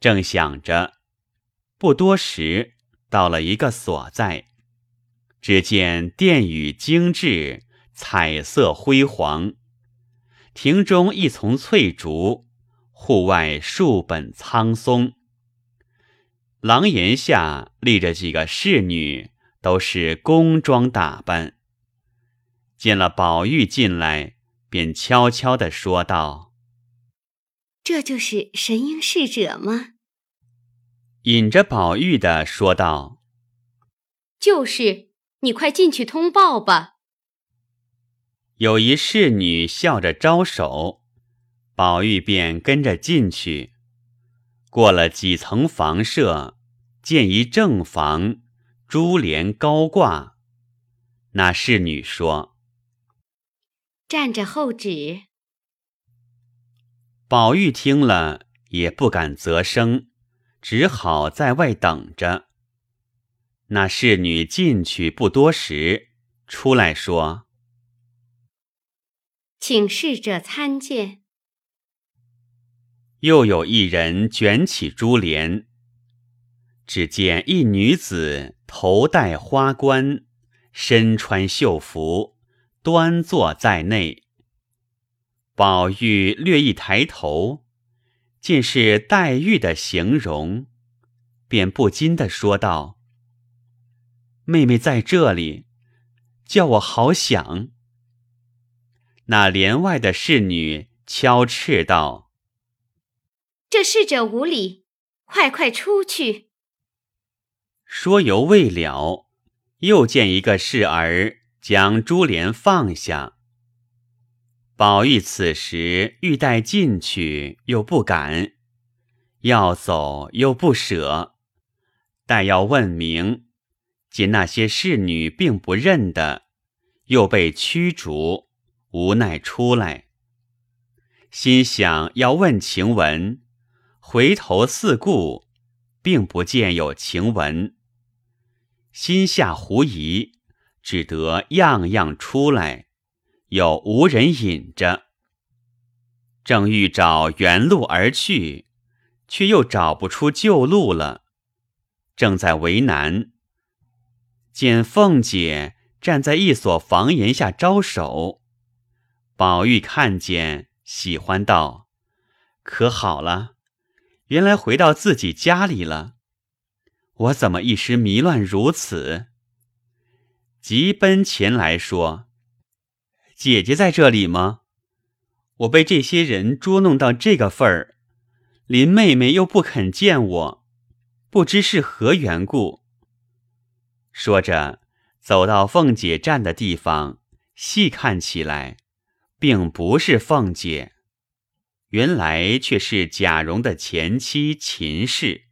正想着，不多时，到了一个所在，只见殿宇精致，彩色辉煌，庭中一丛翠竹，户外数本苍松。廊檐下立着几个侍女，都是宫装打扮。见了宝玉进来，便悄悄地说道：“这就是神瑛侍者吗？”引着宝玉的说道：“就是，你快进去通报吧。”有一侍女笑着招手，宝玉便跟着进去。过了几层房舍，见一正房，珠帘高挂。那侍女说。站着候旨。宝玉听了也不敢啧声，只好在外等着。那侍女进去不多时，出来说：“请侍者参见。”又有一人卷起珠帘，只见一女子头戴花冠，身穿绣服。端坐在内，宝玉略一抬头，见是黛玉的形容，便不禁的说道：“妹妹在这里，叫我好想。”那帘外的侍女悄斥道：“这侍者无礼，快快出去。”说犹未了，又见一个侍儿。将珠帘放下，宝玉此时欲待进去，又不敢；要走又不舍。待要问明，见那些侍女并不认得，又被驱逐，无奈出来。心想要问晴雯，回头四顾，并不见有晴雯，心下狐疑。只得样样出来，又无人引着。正欲找原路而去，却又找不出旧路了，正在为难。见凤姐站在一所房檐下招手，宝玉看见，喜欢道：“可好了，原来回到自己家里了。我怎么一时迷乱如此？”急奔前来说：“姐姐在这里吗？我被这些人捉弄到这个份儿，林妹妹又不肯见我，不知是何缘故。”说着，走到凤姐站的地方，细看起来，并不是凤姐，原来却是贾蓉的前妻秦氏。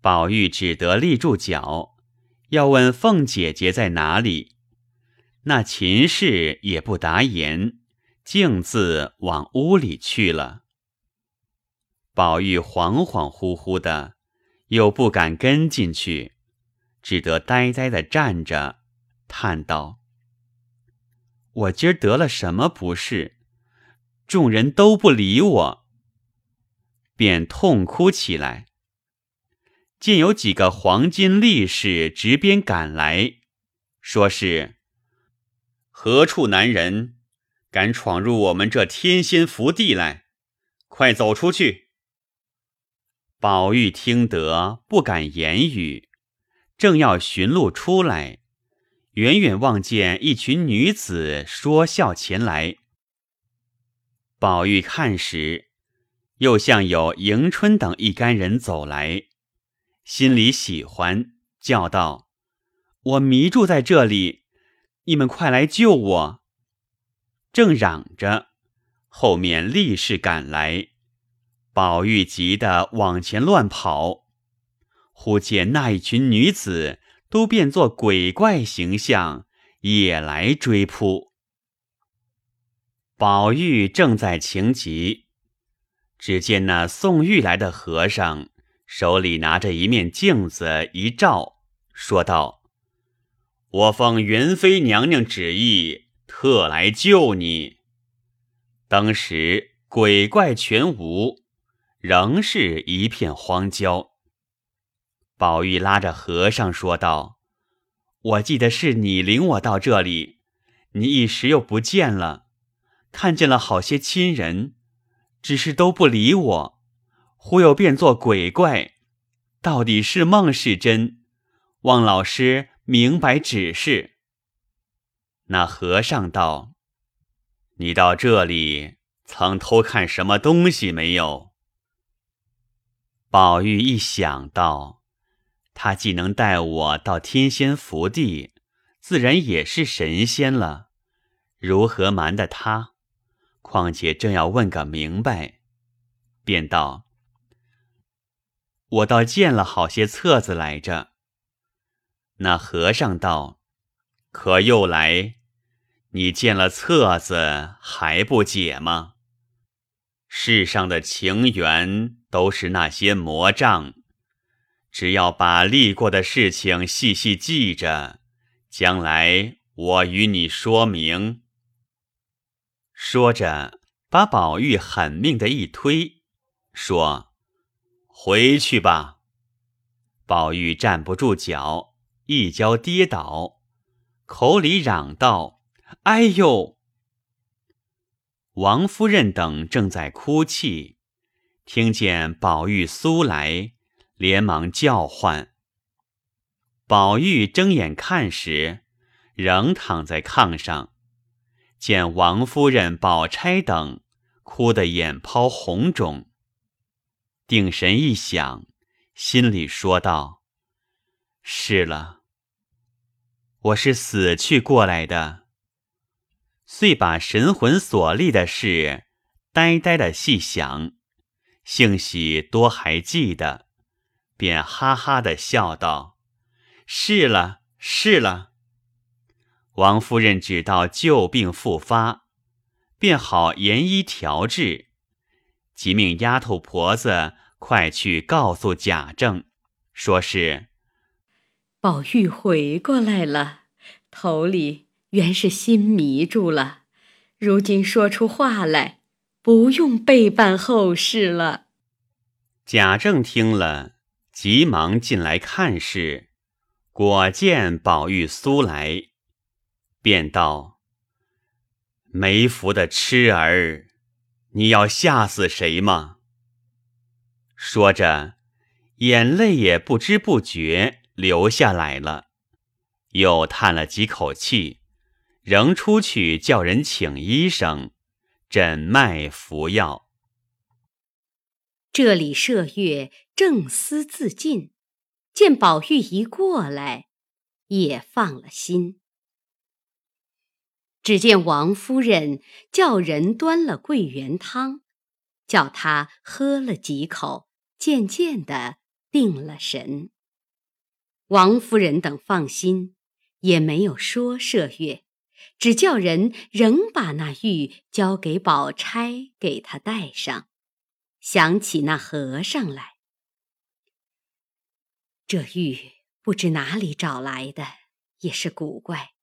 宝玉只得立住脚。要问凤姐姐在哪里，那秦氏也不答言，径自往屋里去了。宝玉恍恍惚惚的，又不敢跟进去，只得呆呆的站着，叹道：“我今儿得了什么不是？众人都不理我。”便痛哭起来。见有几个黄金力士执鞭赶来，说是何处男人敢闯入我们这天仙福地来？快走出去！宝玉听得不敢言语，正要寻路出来，远远望见一群女子说笑前来。宝玉看时，又像有迎春等一干人走来。心里喜欢，叫道：“我迷住在这里，你们快来救我！”正嚷着，后面力士赶来，宝玉急得往前乱跑，忽见那一群女子都变作鬼怪形象，也来追扑。宝玉正在情急，只见那送玉来的和尚。手里拿着一面镜子一照，说道：“我奉元妃娘娘旨意，特来救你。当时鬼怪全无，仍是一片荒郊。宝玉拉着和尚说道：“我记得是你领我到这里，你一时又不见了，看见了好些亲人，只是都不理我，忽又变作鬼怪，到底是梦是真？望老师明白指示。”那和尚道：“你到这里曾偷看什么东西没有？”宝玉一想到，他既能带我到天仙福地，自然也是神仙了，如何瞒得他？况且正要问个明白，便道：“我倒见了好些册子来着。”那和尚道：“可又来？你见了册子还不解吗？世上的情缘。”都是那些魔障，只要把历过的事情细细记着，将来我与你说明。说着，把宝玉狠命的一推，说：“回去吧。”宝玉站不住脚，一跤跌倒，口里嚷道：“哎呦！”王夫人等正在哭泣。听见宝玉苏来，连忙叫唤。宝玉睁眼看时，仍躺在炕上，见王夫人、宝钗等哭得眼泡红肿。定神一想，心里说道：“是了，我是死去过来的。”遂把神魂所立的事，呆呆的细想。幸喜多还记得，便哈哈的笑道：“是了，是了。”王夫人只道旧病复发，便好研医调治，即命丫头婆子快去告诉贾政，说是宝玉回过来了，头里原是心迷住了，如今说出话来。不用备办后事了。贾政听了，急忙进来看事，果见宝玉苏来，便道：“没福的痴儿，你要吓死谁吗？”说着，眼泪也不知不觉留下来了，又叹了几口气，仍出去叫人请医生。诊脉服药。这里麝月正思自尽，见宝玉一过来，也放了心。只见王夫人叫人端了桂圆汤，叫他喝了几口，渐渐的定了神。王夫人等放心，也没有说麝月。只叫人仍把那玉交给宝钗，给她戴上。想起那和尚来，这玉不知哪里找来的，也是古怪，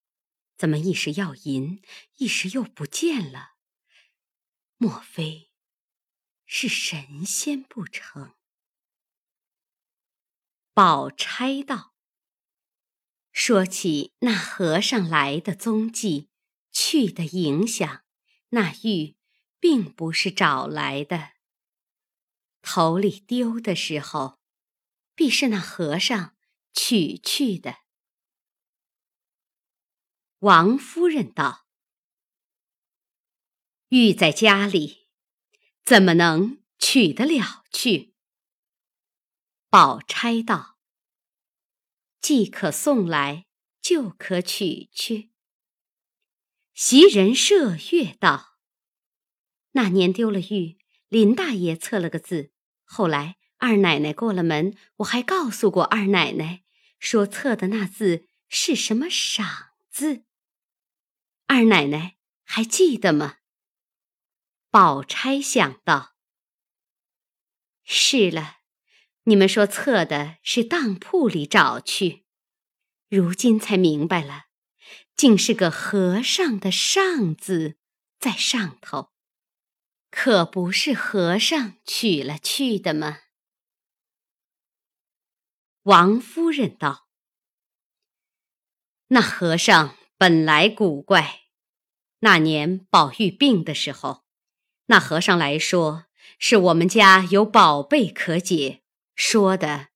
怎么一时要银，一时又不见了？莫非是神仙不成？宝钗道。说起那和尚来的踪迹，去的影响，那玉并不是找来的。头里丢的时候，必是那和尚取去的。王夫人道：“玉在家里，怎么能取得了去？”宝钗道。既可送来，就可取去。袭人麝月道：“那年丢了玉，林大爷测了个字。后来二奶奶过了门，我还告诉过二奶奶，说测的那字是什么‘赏’字。二奶奶还记得吗？”宝钗想到：“是了。”你们说测的是当铺里找去，如今才明白了，竟是个和尚的“上”字在上头。可不是和尚取了去的吗？王夫人道：“那和尚本来古怪。那年宝玉病的时候，那和尚来说是我们家有宝贝可解，说的，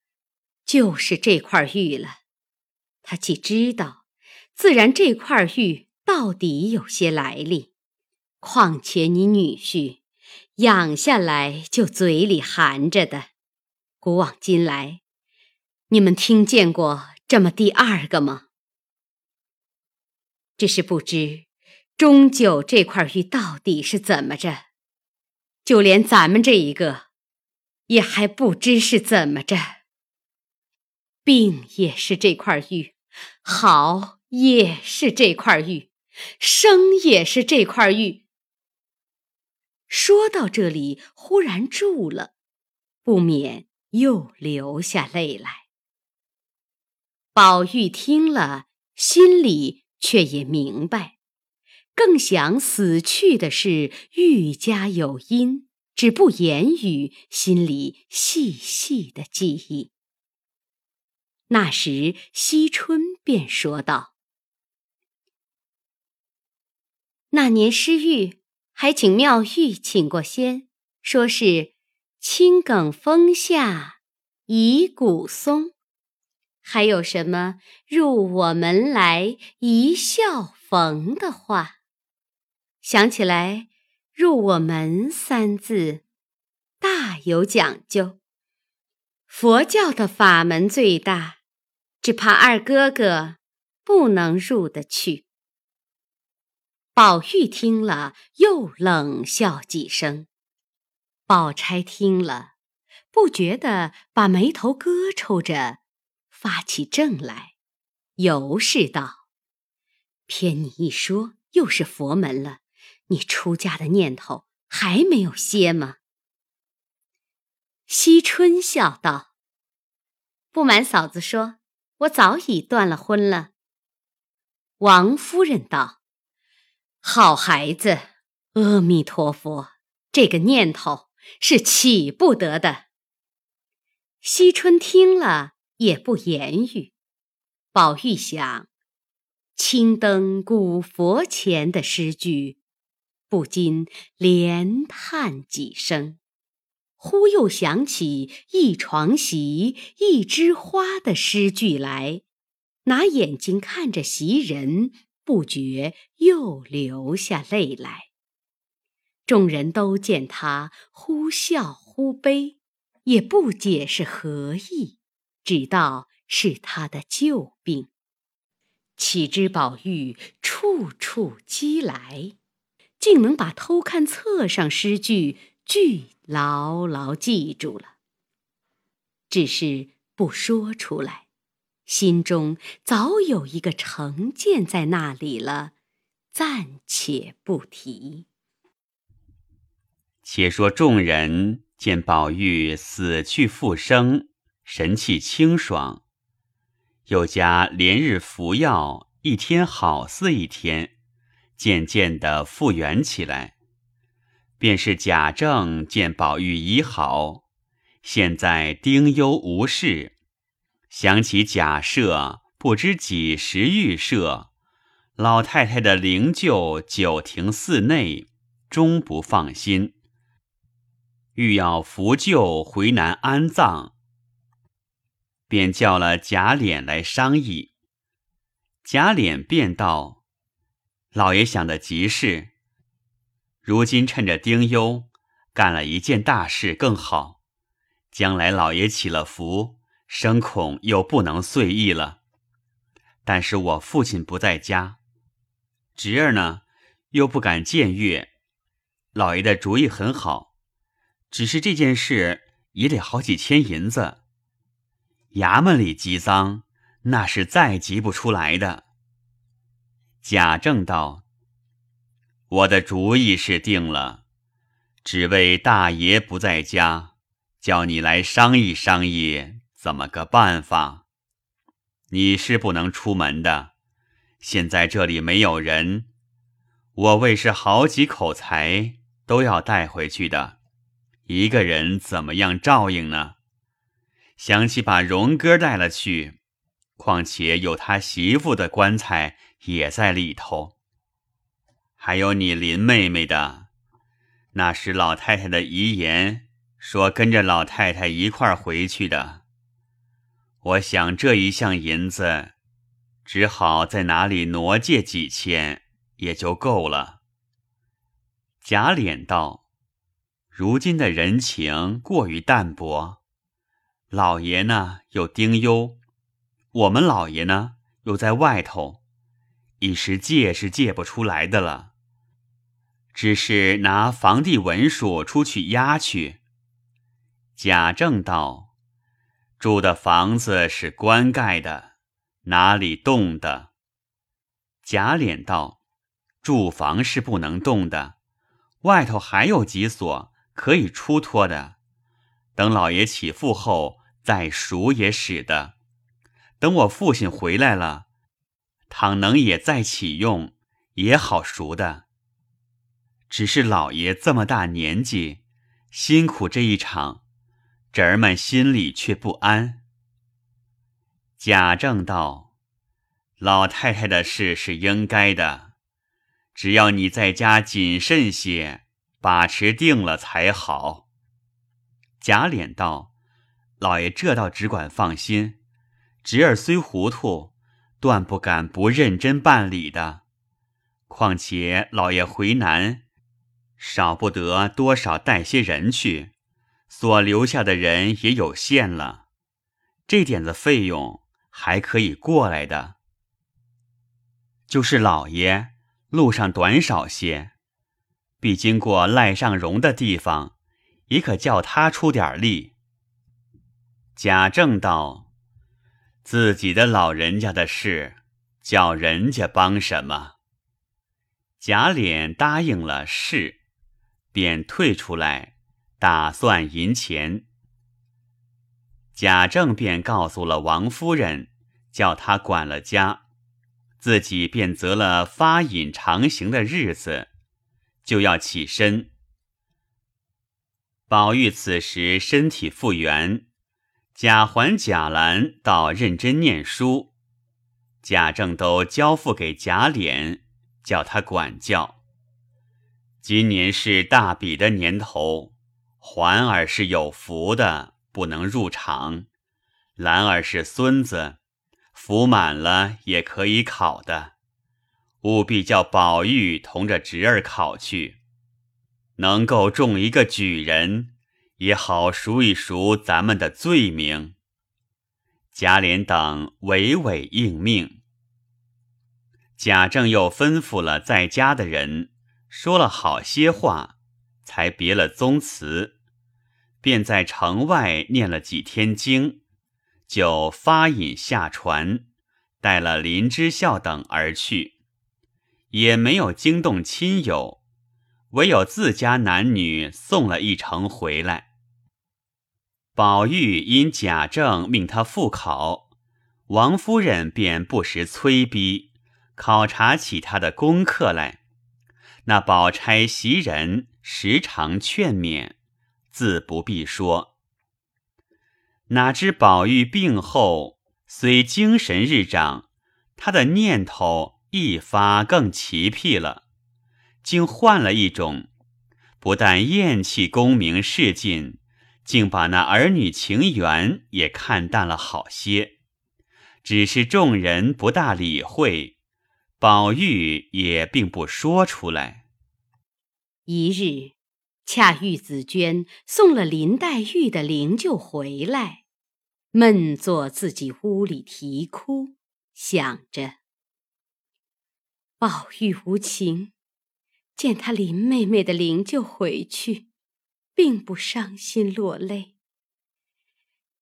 就是这块玉了。他既知道，自然这块玉到底有些来历。况且你女婿。”养下来就嘴里含着的，古往今来，你们听见过这么第二个吗？只是不知终究这块玉到底是怎么着，就连咱们这一个，也还不知是怎么着。病也是这块玉，好也是这块玉，生也是这块玉。说到这里，忽然住了，不免又流下泪来。宝玉听了，心里却也明白，更想死去的是玉家有因，只不言语，心里细细的记忆。那时，惜春便说道：“那年失玉。”还请妙玉请过仙，说是青埂峰下遗骨松，还有什么入我门来一笑逢的话。想起来“入我门”三字，大有讲究。佛教的法门最大，只怕二哥哥不能入得去。宝玉听了，又冷笑几声。宝钗听了，不觉得把眉头搁抽着，发起怔来，尤是道：“偏你一说，又是佛门了，你出家的念头还没有歇吗？”惜春笑道：“不瞒嫂子说，我早已断了婚了。”王夫人道。好孩子，阿弥陀佛，这个念头是起不得的。惜春听了也不言语。宝玉想，青灯古佛前的诗句，不禁连叹几声。忽又想起一床席一枝花的诗句来，拿眼睛看着袭人。不觉又流下泪来。众人都见他忽笑忽悲，也不解是何意，只道是他的旧病。岂知宝玉处处积来，竟能把偷看册上诗句句牢牢记住了，只是不说出来。心中早有一个成见在那里了，暂且不提。且说众人见宝玉死去复生，神气清爽，又加连日服药，一天好似一天，渐渐的复原起来。便是贾政见宝玉已好，现在丁忧无事。想起贾赦不知几时预设，老太太的灵柩九庭寺内，终不放心，欲要扶柩回南安葬，便叫了贾琏来商议。贾琏便道：“老爷想的极是，如今趁着丁忧，干了一件大事更好，将来老爷起了福。”生恐又不能遂意了，但是我父亲不在家，侄儿呢又不敢僭越。老爷的主意很好，只是这件事也得好几千银子，衙门里积赃，那是再急不出来的。贾政道：“我的主意是定了，只为大爷不在家，叫你来商议商议。”怎么个办法？你是不能出门的。现在这里没有人，我为是好几口财，都要带回去的，一个人怎么样照应呢？想起把荣哥带了去，况且有他媳妇的棺材也在里头，还有你林妹妹的，那是老太太的遗言，说跟着老太太一块儿回去的。我想这一项银子，只好在哪里挪借几千，也就够了。贾琏道：“如今的人情过于淡薄，老爷呢又丁忧，我们老爷呢又在外头，一时借是借不出来的了。只是拿房地文书出去押去。”贾政道。住的房子是官盖的，哪里动的？贾琏道：“住房是不能动的，外头还有几所可以出托的。等老爷起复后再赎也使的。等我父亲回来了，倘能也再启用，也好赎的。只是老爷这么大年纪，辛苦这一场。”侄儿们心里却不安。贾政道：“老太太的事是应该的，只要你在家谨慎些，把持定了才好。”贾琏道：“老爷这倒只管放心，侄儿虽糊涂，断不敢不认真办理的。况且老爷回南，少不得多少带些人去。”所留下的人也有限了，这点子费用还可以过来的。就是老爷路上短少些，必经过赖尚荣的地方，也可叫他出点力。贾政道：“自己的老人家的事，叫人家帮什么？”贾琏答应了，是，便退出来。打算银钱，贾政便告诉了王夫人，叫她管了家，自己便择了发引长行的日子，就要起身。宝玉此时身体复原，贾环、贾兰倒认真念书，贾政都交付给贾琏，叫他管教。今年是大比的年头。环儿是有福的，不能入场；兰儿是孙子，福满了也可以考的。务必叫宝玉同着侄儿考去，能够中一个举人，也好赎一赎咱们的罪名。贾琏等唯唯应命。贾政又吩咐了在家的人，说了好些话，才别了宗祠。便在城外念了几天经，就发引下船，带了林之孝等而去，也没有惊动亲友，唯有自家男女送了一程回来。宝玉因贾政命他复考，王夫人便不时催逼，考察起他的功课来。那宝钗袭人时常劝勉。自不必说。哪知宝玉病后，虽精神日长，他的念头一发更奇僻了，竟换了一种，不但厌弃功名仕尽，竟把那儿女情缘也看淡了好些。只是众人不大理会，宝玉也并不说出来。一日。恰遇紫娟送了林黛玉的灵柩回来，闷坐自己屋里啼哭，想着宝玉无情，见他林妹妹的灵柩回去，并不伤心落泪；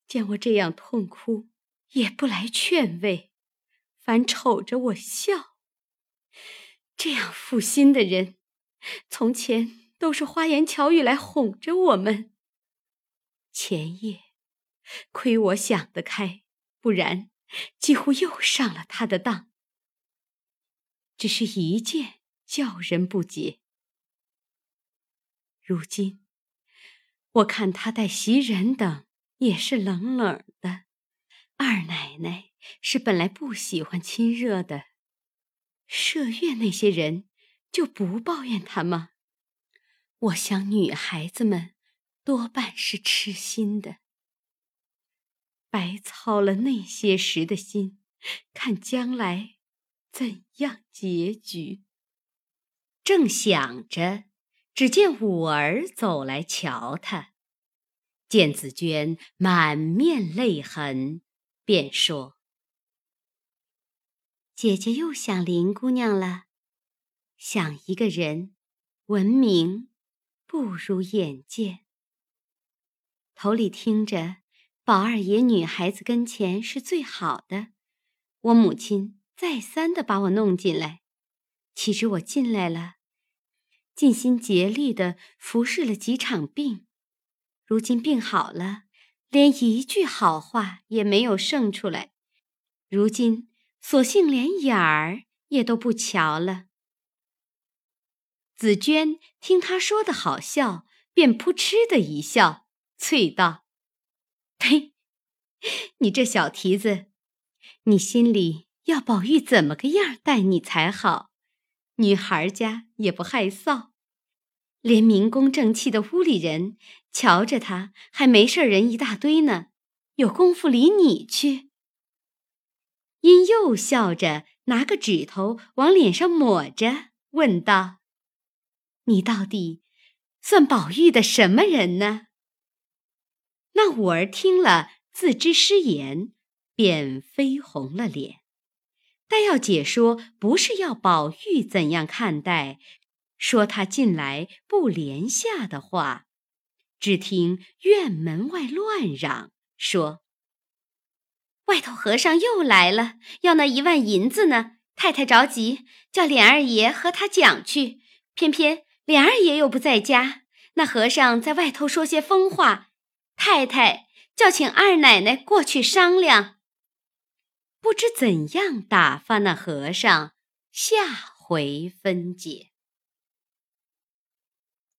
见我这样痛哭，也不来劝慰，反瞅着我笑。这样负心的人，从前。都是花言巧语来哄着我们。前夜亏我想得开，不然几乎又上了他的当。只是一件叫人不解。如今，我看他待袭人等也是冷冷的。二奶奶是本来不喜欢亲热的，麝月那些人就不抱怨他吗？我想女孩子们多半是痴心的，白操了那些时的心，看将来怎样结局。正想着，只见五儿走来瞧他，见紫娟满面泪痕。便说：“姐姐又想林姑娘了，想一个人，闻名不如眼见。头里听着，宝二爷女孩子跟前是最好的。我母亲再三的把我弄进来，岂知我进来了，尽心竭力的服侍了几场病，如今病好了。”连一句好话也没有剩出来，如今索性连眼儿也都不瞧了。紫娟听他说的好笑，便扑哧的一笑，啐道：“呸！你这小蹄子，你心里要宝玉怎么个样待你才好？女孩家也不害臊。”连明公正气的屋里人瞧着他，还没事人一大堆呢，有功夫理你去？因又笑着拿个指头往脸上抹着，问道：“你到底算宝玉的什么人呢？”那五儿听了，自知失言，便绯红了脸，但要解说，不是要宝玉怎样看待。说他近来不连下的话，只听院门外乱嚷，说：“外头和尚又来了，要那一万银子呢。太太着急，叫琏二爷和他讲去。偏偏琏二爷又不在家，那和尚在外头说些疯话，太太叫请二奶奶过去商量。不知怎样打发那和尚，下回分解。”